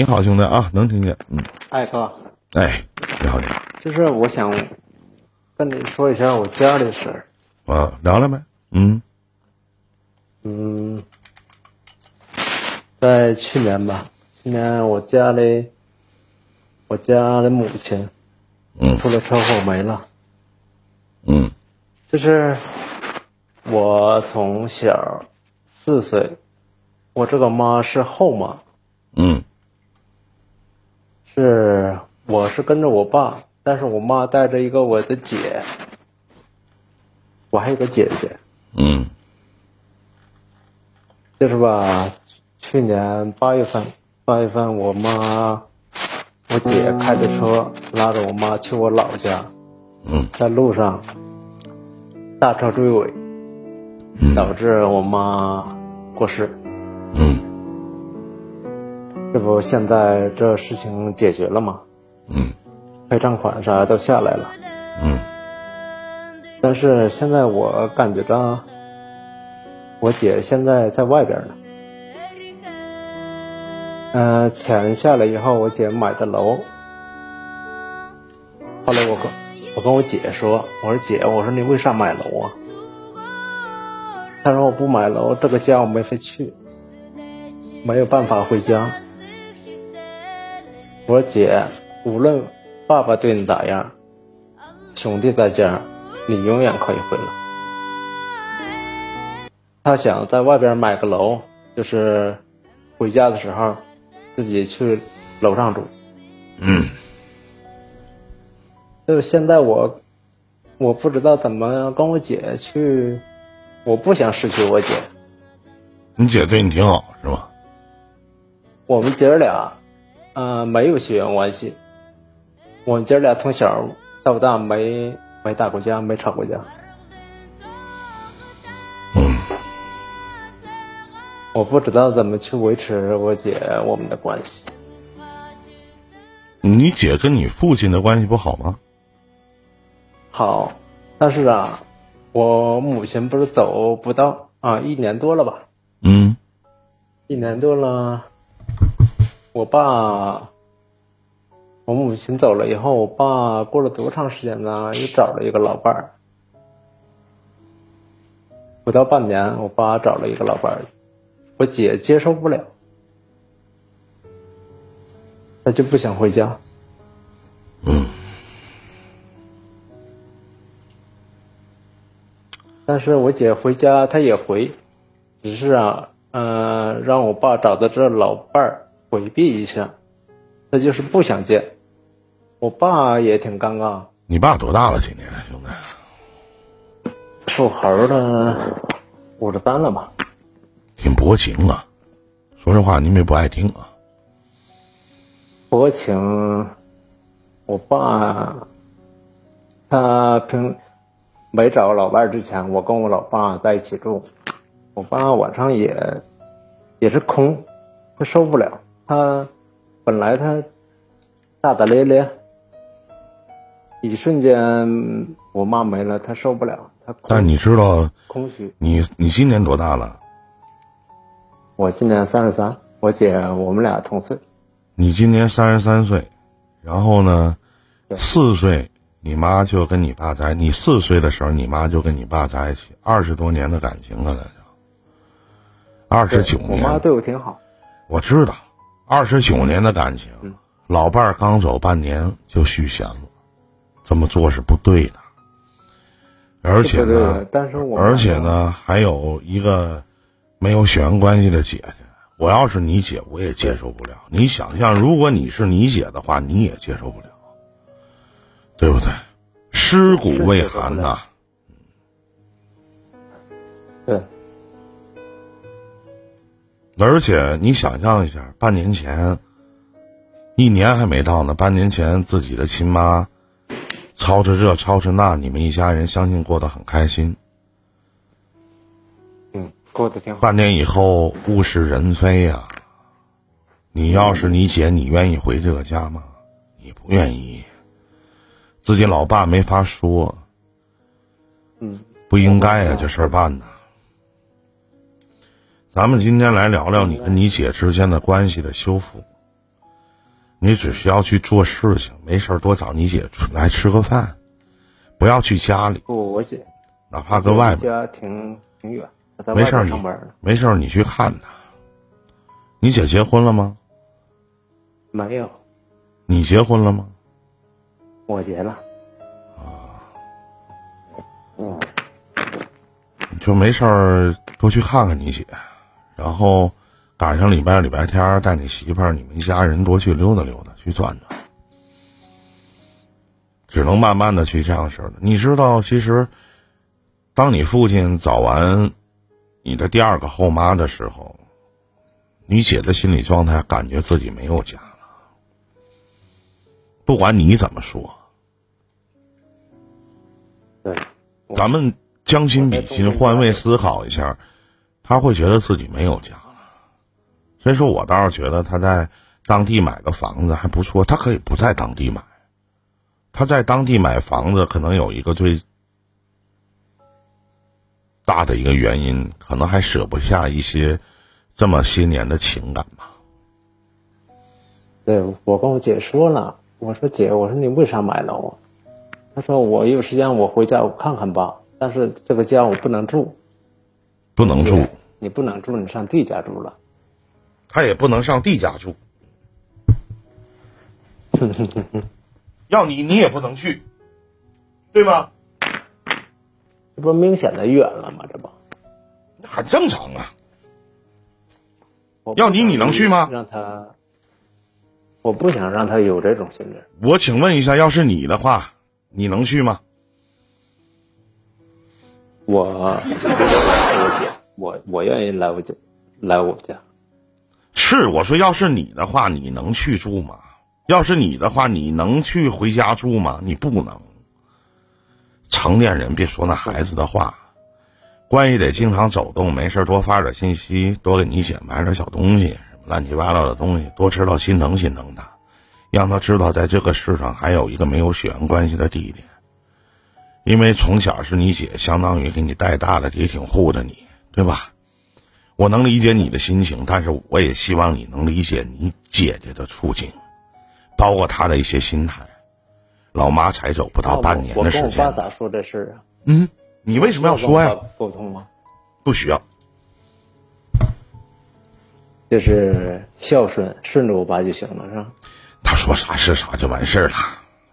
你好，兄弟啊，能听见？嗯，哎哥，哎，你好，你好，就是我想跟你说一下我家里的事儿。啊，聊聊呗。嗯嗯，在去年吧，去年我家里，我家的母亲嗯出了车祸没了。嗯就是我从小四岁，我这个妈是后妈，嗯是我是跟着我爸，但是我妈带着一个我的姐，我还有个姐姐。嗯就是吧，去年八月份，八月份我妈，我姐开着车拉着我妈去我老家，嗯在路上大车追尾，嗯导致我妈过世。嗯这不现在这事情解决了吗？嗯赔偿款啥都下来了，嗯但是现在我感觉到，我姐现在在外边呢。呃，钱下来以后，我姐买的楼。后来我跟我跟我姐说，我说姐，我说你为啥买楼啊？她说我不买楼，这个家我没法去，没有办法回家。我姐，无论爸爸对你咋样，兄弟在家，你永远可以回来。他想在外边买个楼，就是回家的时候自己去楼上住。嗯就是现在我我不知道怎么跟我姐去，我不想失去我姐。你姐对你挺好是吧？我们姐儿俩，呃，没有血缘关系。我们姐俩从小到大没没打过架，没吵过架。嗯我不知道怎么去维持我姐我们的关系。你姐跟你父亲的关系不好吗？好，但是啊，我母亲不是走不到啊一年多了吧？嗯一年多了，我爸，我母亲走了以后，我爸过了多长时间呢？又找了一个老伴儿，不到半年，我爸找了一个老伴儿，我姐接受不了，她就不想回家。嗯但是我姐回家，她也回，只是啊，嗯、让我爸找的这老伴儿回避一下，那就是不想见。我爸也挺尴尬，你爸多大了？今年兄弟，属猴的，五十三了吧？挺薄情啊。说实话，你们也不爱听啊。薄情，我爸，他平没找老伴儿之前，我跟我老爸在一起住，我爸晚上也也是空，他受不了，他本来他大大咧咧，一瞬间我妈没了，他受不了，他空但你知道，空虚。你你今年多大了？我今年三十三，我姐我们俩同岁，你今年三十三岁，然后呢，四岁你妈就跟你爸在，你四岁的时候你妈就跟你爸在一起，二十多年的感情了，那就二十九年。我妈对我挺好。我知道，二十九年的感情，嗯老伴儿刚走半年就续弦了，这么做是不对的。而且呢对，但是我而且呢，还有一个没有血缘关系的姐姐。我要是你姐，我也接受不了。你想象，如果你是你姐的话，你也接受不了，对不对？尸骨未寒呐、对，而且你想象一下，半年前，一年还没到呢，半年前自己的亲妈，操持这操持那，你们一家人相信过得很开心。嗯，过得挺好。半年以后物是人非呀、你要是你姐，你愿意回这个家吗？你不愿意。自己老爸没法说，嗯，不应该呀、这事儿办的。咱们今天来聊聊你跟你姐之间的关系的修复。你只需要去做事情，没事儿多找你姐出来吃个饭，不要去家里，不，我姐哪怕搁外边，家挺挺远，没事儿你。没事儿你去看她。你姐结婚了吗？没有，你结婚了吗？我结了。啊。嗯就没事儿多去看看你姐，然后赶上礼拜礼拜天儿带你媳妇儿、你们一家人多去溜达溜达，去转转。只能慢慢的去这样式儿的。你知道，其实当你父亲找完你的第二个后妈的时候，你姐的心理状态感觉自己没有家了。不管你怎么说，对，咱们将心比心，换位思考一下，他会觉得自己没有家了。所以说我倒是觉得他在当地买个房子还不错，他可以不在当地买，他在当地买房子可能有一个最大的一个原因，可能还舍不下一些这么些年的情感吧。对我跟我姐说了，我说姐，我说你为啥买楼啊？她说我有时间我回家我看看吧，但是这个家我不能住，不能住姐，你不能住，你上弟家住了。他也不能上弟家住，要你你也不能去，对吗？这不明显的远了吗？这不，很正常啊。要你你能去吗让他，我不想让他有这种心理。我请问一下，要是你的话，你能去吗？我我姐，我我愿意来我家，来我家。是，我说要是你的话，你能去住吗？要是你的话，你能去回家住吗？你不能。成年人别说那孩子的话，关系得经常走动，没事多发点信息，多给你姐买点小东西，什么乱七八糟的东西，多知道心疼心疼他，让他知道在这个世上还有一个没有血缘关系的弟弟。因为从小是你姐相当于给你带大的，也挺护着你，对吧？我能理解你的心情，但是我也希望你能理解你姐姐的处境，包括她的一些心态。老妈才走不到半年我跟我的时间爸，咋说这事儿啊？嗯，你为什么要说呀沟通吗？不需要，就是孝顺，顺着我爸就行了，是吧？他说啥是啥就完事儿了。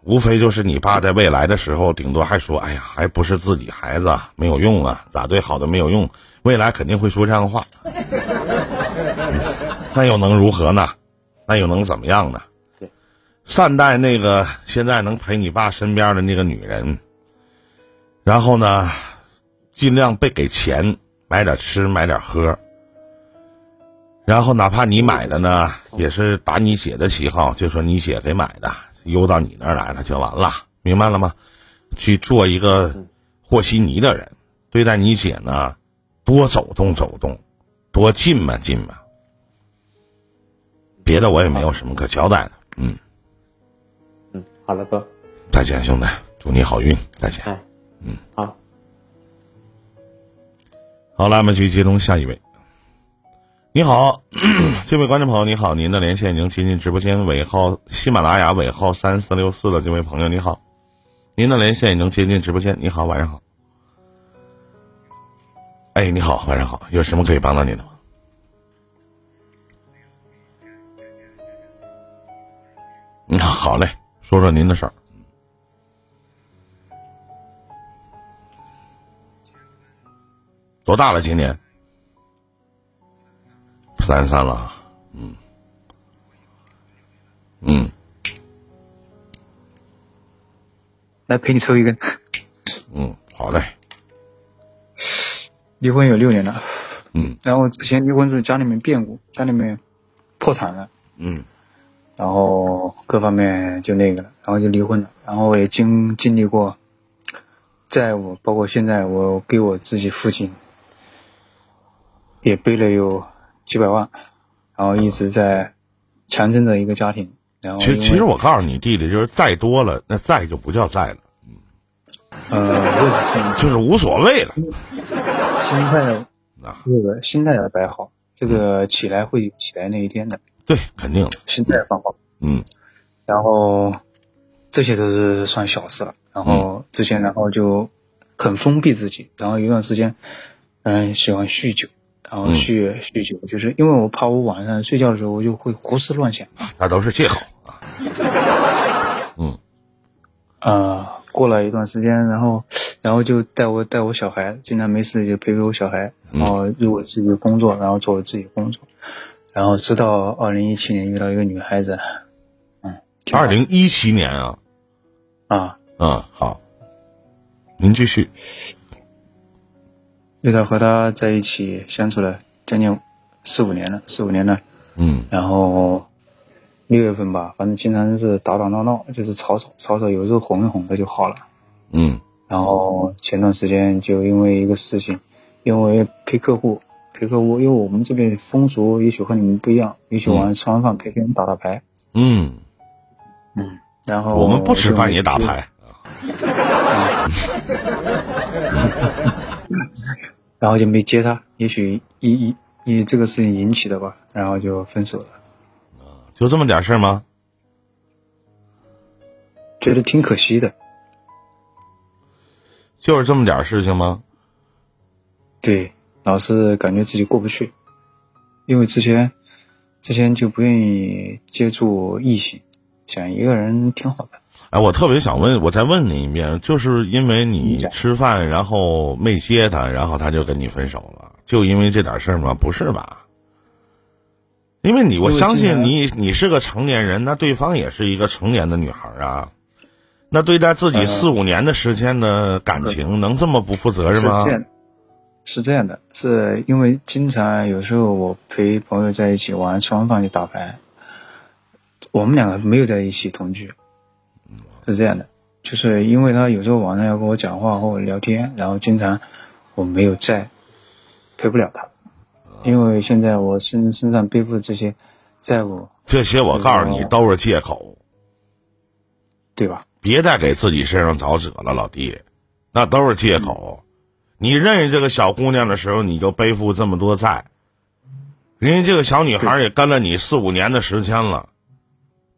无非就是你爸在未来的时候，顶多还说：“哎呀，还不是自己孩子，没有用啊，咋对好的没有用。”未来肯定会说这样的话，那又能如何呢？那又能怎么样呢？善待那个现在能陪你爸身边的那个女人，然后呢，尽量别给钱，买点吃，买点喝。然后哪怕你买的呢，也是打你姐的旗号，就说你姐给买的，邮到你那儿来了就完了，明白了吗？去做一个和稀泥的人，对待你姐呢，多走动走动，多进吧进吧。别的我也没有什么可交代的，嗯，嗯，好了，哥，再见，兄弟，祝你好运，再见。哎，嗯，好。好，了，我们继续接通下一位。你好，这位观众朋友，你好，您的连线已经接进直播间，尾号喜马拉雅尾号三四六四的这位朋友，你好，您的连线已经接进直播间，你好，晚上好。哎，你好，晚上好，有什么可以帮到您的吗？嗯，好嘞，说说您的事儿。多大了？今年三十三了。啊，嗯，嗯，来陪你抽一根。嗯，好嘞，离婚有六年了，嗯。然后之前离婚是家里面变故，家里面破产了，嗯。然后各方面就那个了，然后就离婚了，然后我也经经历过债务，包括现在我给我自己父亲也背了有几百万，然后一直在强撑着一个家庭，然后其实其实我告诉你弟弟，就是债多了，那债就不叫债了，呃，我也是这样就是无所谓了心态啊。这个心态要摆好，这个起来会起来那一天的，对，肯定的，心态放好。嗯然后这些都是算小事了。然后之前，然后就很封闭自己，然后一段时间，嗯，喜欢酗酒，然后酗酗酒，就是因为我怕我晚上睡觉的时候我就会胡思乱想，那都是借口啊。嗯，呃，过了一段时间，然后，然后就带我带我小孩，经常没事就陪陪我小孩，然后入我自己的工作，然后做我自己工作，然后直到二零一七年遇到一个女孩子，嗯，二零一七年啊，啊。嗯，好，您继续。遇到和他在一起相处了将近四五年了，四五年了。嗯。然后六月份吧，反正经常是打打闹闹，就是吵吵吵吵，有时候哄一哄他就好了。嗯。然后前段时间就因为一个事情，因为陪客户，陪客户，因为我们这边风俗也许和你们不一样，也许晚上吃完饭陪别人打打牌。嗯。嗯。然后我们不吃饭也打牌。然后就没接他，也许以以以这个事情引起的吧，然后就分手了。就这么点事儿吗？觉得挺可惜的。就是这么点事情吗？对，老是感觉自己过不去，因为之前之前就不愿意接触异性，想一个人挺好的。哎，我特别想问，我再问你一遍，就是因为你吃饭然后没接他，然后他就跟你分手了，就因为这点事儿吗？不是吧？因为你，我相信你，你是个成年人，那对方也是一个成年的女孩啊，那对待自己四五年的时间的感情，能这么不负责任吗？是这样，是这样的，是因为经常有时候我陪朋友在一起玩，吃完饭就打牌，我们两个没有在一起同居。是这样的，就是因为他有时候晚上要跟我讲话或者聊天，然后经常我没有在，陪不了他，因为现在我身身上背负的这些债务，这些我告诉你都是借口，对吧？别再给自己身上找褶了，老弟，那都是借口。你认识这个小姑娘的时候，你就背负这么多债，人家这个小女孩也跟了你四五年的时间了。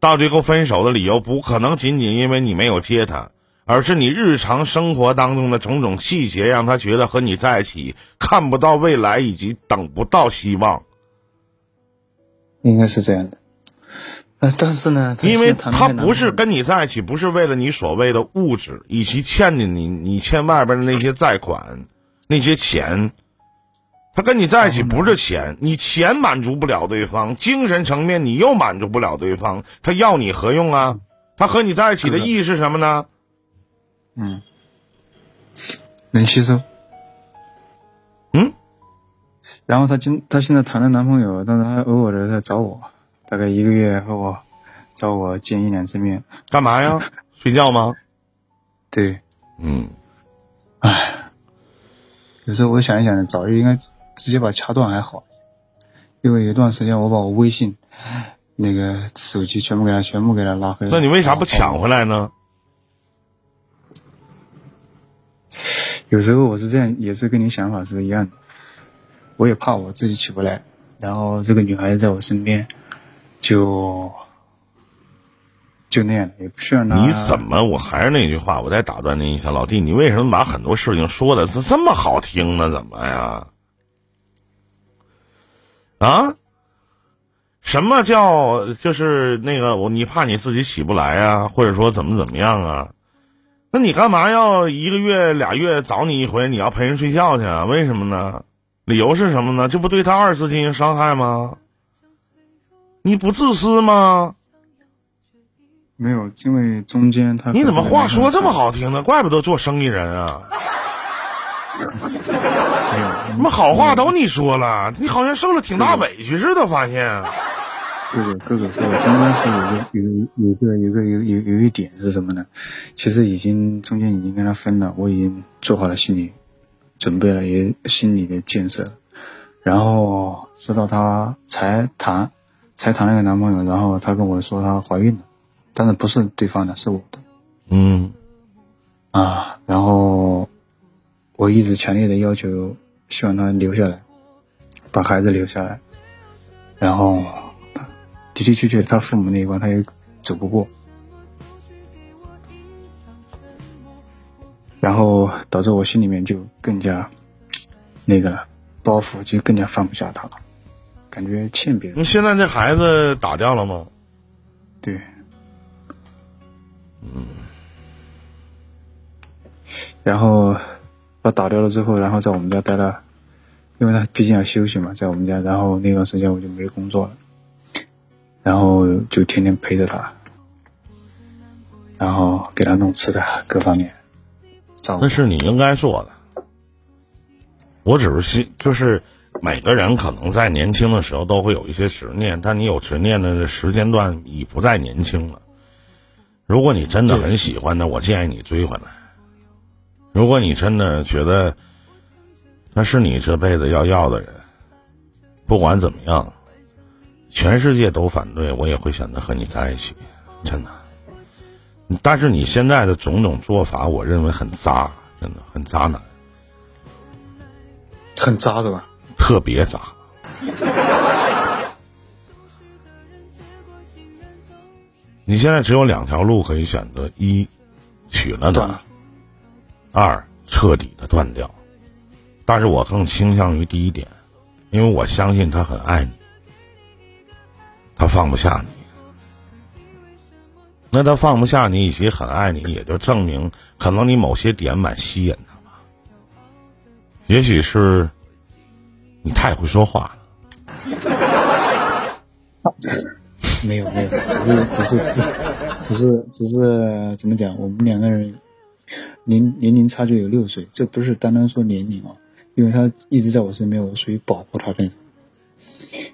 到最后分手的理由不可能仅仅因为你没有接他，而是你日常生活当中的种种细节让他觉得和你在一起看不到未来以及等不到希望。应该是这样的，呃，但是呢，因为他不是跟你在一起，不是为了你所谓的物质以及欠的你，你欠外边的那些债款，那些钱。他跟你在一起不是钱，你钱满足不了对方，精神层面你又满足不了对方，他要你何用啊？他和你在一起的意义是什么呢？嗯，能吸收。嗯，然后他今他现在谈了男朋友，但是他偶尔的在找我，大概一个月和我找我见一两次面，干嘛呀？睡觉吗？对，嗯，唉，有时候我想一想，早就应该。直接把掐断还好，因为有一段时间我把我微信那个手机全部给他全部给他拉黑了。那你为啥不抢回来呢？有时候我是这样，也是跟你想法是一样的。我也怕我自己起不来，然后这个女孩子在我身边，就就那样，也不需要拿。你怎么？我还是那句话，我再打断您一下，老弟，你为什么把很多事情说的这这么好听呢？怎么呀？啊，什么叫就是那个我？你怕你自己起不来啊，或者说怎么怎么样啊？那你干嘛要一个月俩月找你一回？你要陪人睡觉去啊？为什么呢？理由是什么呢？这不对他二次进行伤害吗？你不自私吗？没有，因为中间他你怎么话说这么好听呢？怪不得做生意人啊。什么好话都你说了，你好像受了挺大委屈似的。发现，哥哥哥哥哥哥，中间是有个有有个有个有有有一点是什么呢？其实已经中间已经跟他分了，我已经做好了心理准备了，也心理的建设。然后直到她才谈才谈了个男朋友，然后她跟我说她怀孕了，但是不是对方的，是我的。嗯，啊，然后。我一直强烈的要求，希望他留下来，把孩子留下来。然后，的的确确，他父母那一关他也走不过，然后导致我心里面就更加那个了，包袱就更加放不下他了，感觉欠别人。你现在这孩子打掉了吗？对，嗯。然后把打掉了之后，然后在我们家待了，因为他毕竟要休息嘛，在我们家，然后那段时间我就没工作了，然后就天天陪着他，然后给他弄吃的各方面，那是你应该做的。我只是希，就是每个人可能在年轻的时候都会有一些执念，但你有执念的时间段已不再年轻了。如果你真的很喜欢的，我建议你追回来。如果你真的觉得他是你这辈子要要的人，不管怎么样，全世界都反对，我也会选择和你在一起，真的。但是你现在的种种做法，我认为很渣，真的很渣男，很渣是吧？特别渣。你现在只有两条路可以选择：一，娶了他；二，彻底的断掉。但是我更倾向于第一点，因为我相信他很爱你，他放不下你。那他放不下你，以及很爱你，也就证明可能你某些点蛮吸引他吧。也许是你太会说话了。没有没有，只是只是只是只是怎么讲？我们两个人年年龄差距有六岁，这不是单单说年龄啊，因为他一直在我身边，我属于保护他那种。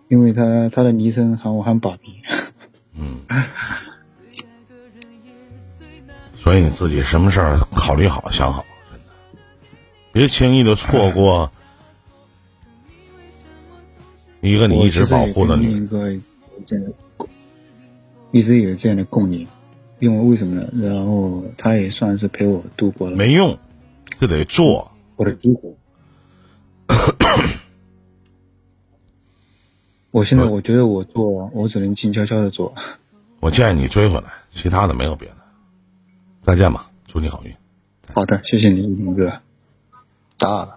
因为他他的昵称喊我喊爸比。嗯。所以你自己什么事儿考虑好想好，真的，别轻易的错过一个你一直保护的女人。一直有这样的共鸣，因为为什么呢？然后他也算是陪我度过了。没用，就得做。我的低谷。我现在我觉得我做，我只能静悄悄的做。我建议你追回来，其他的没有别的。再见吧，祝你好运。好的，谢谢你，宇哥。大了。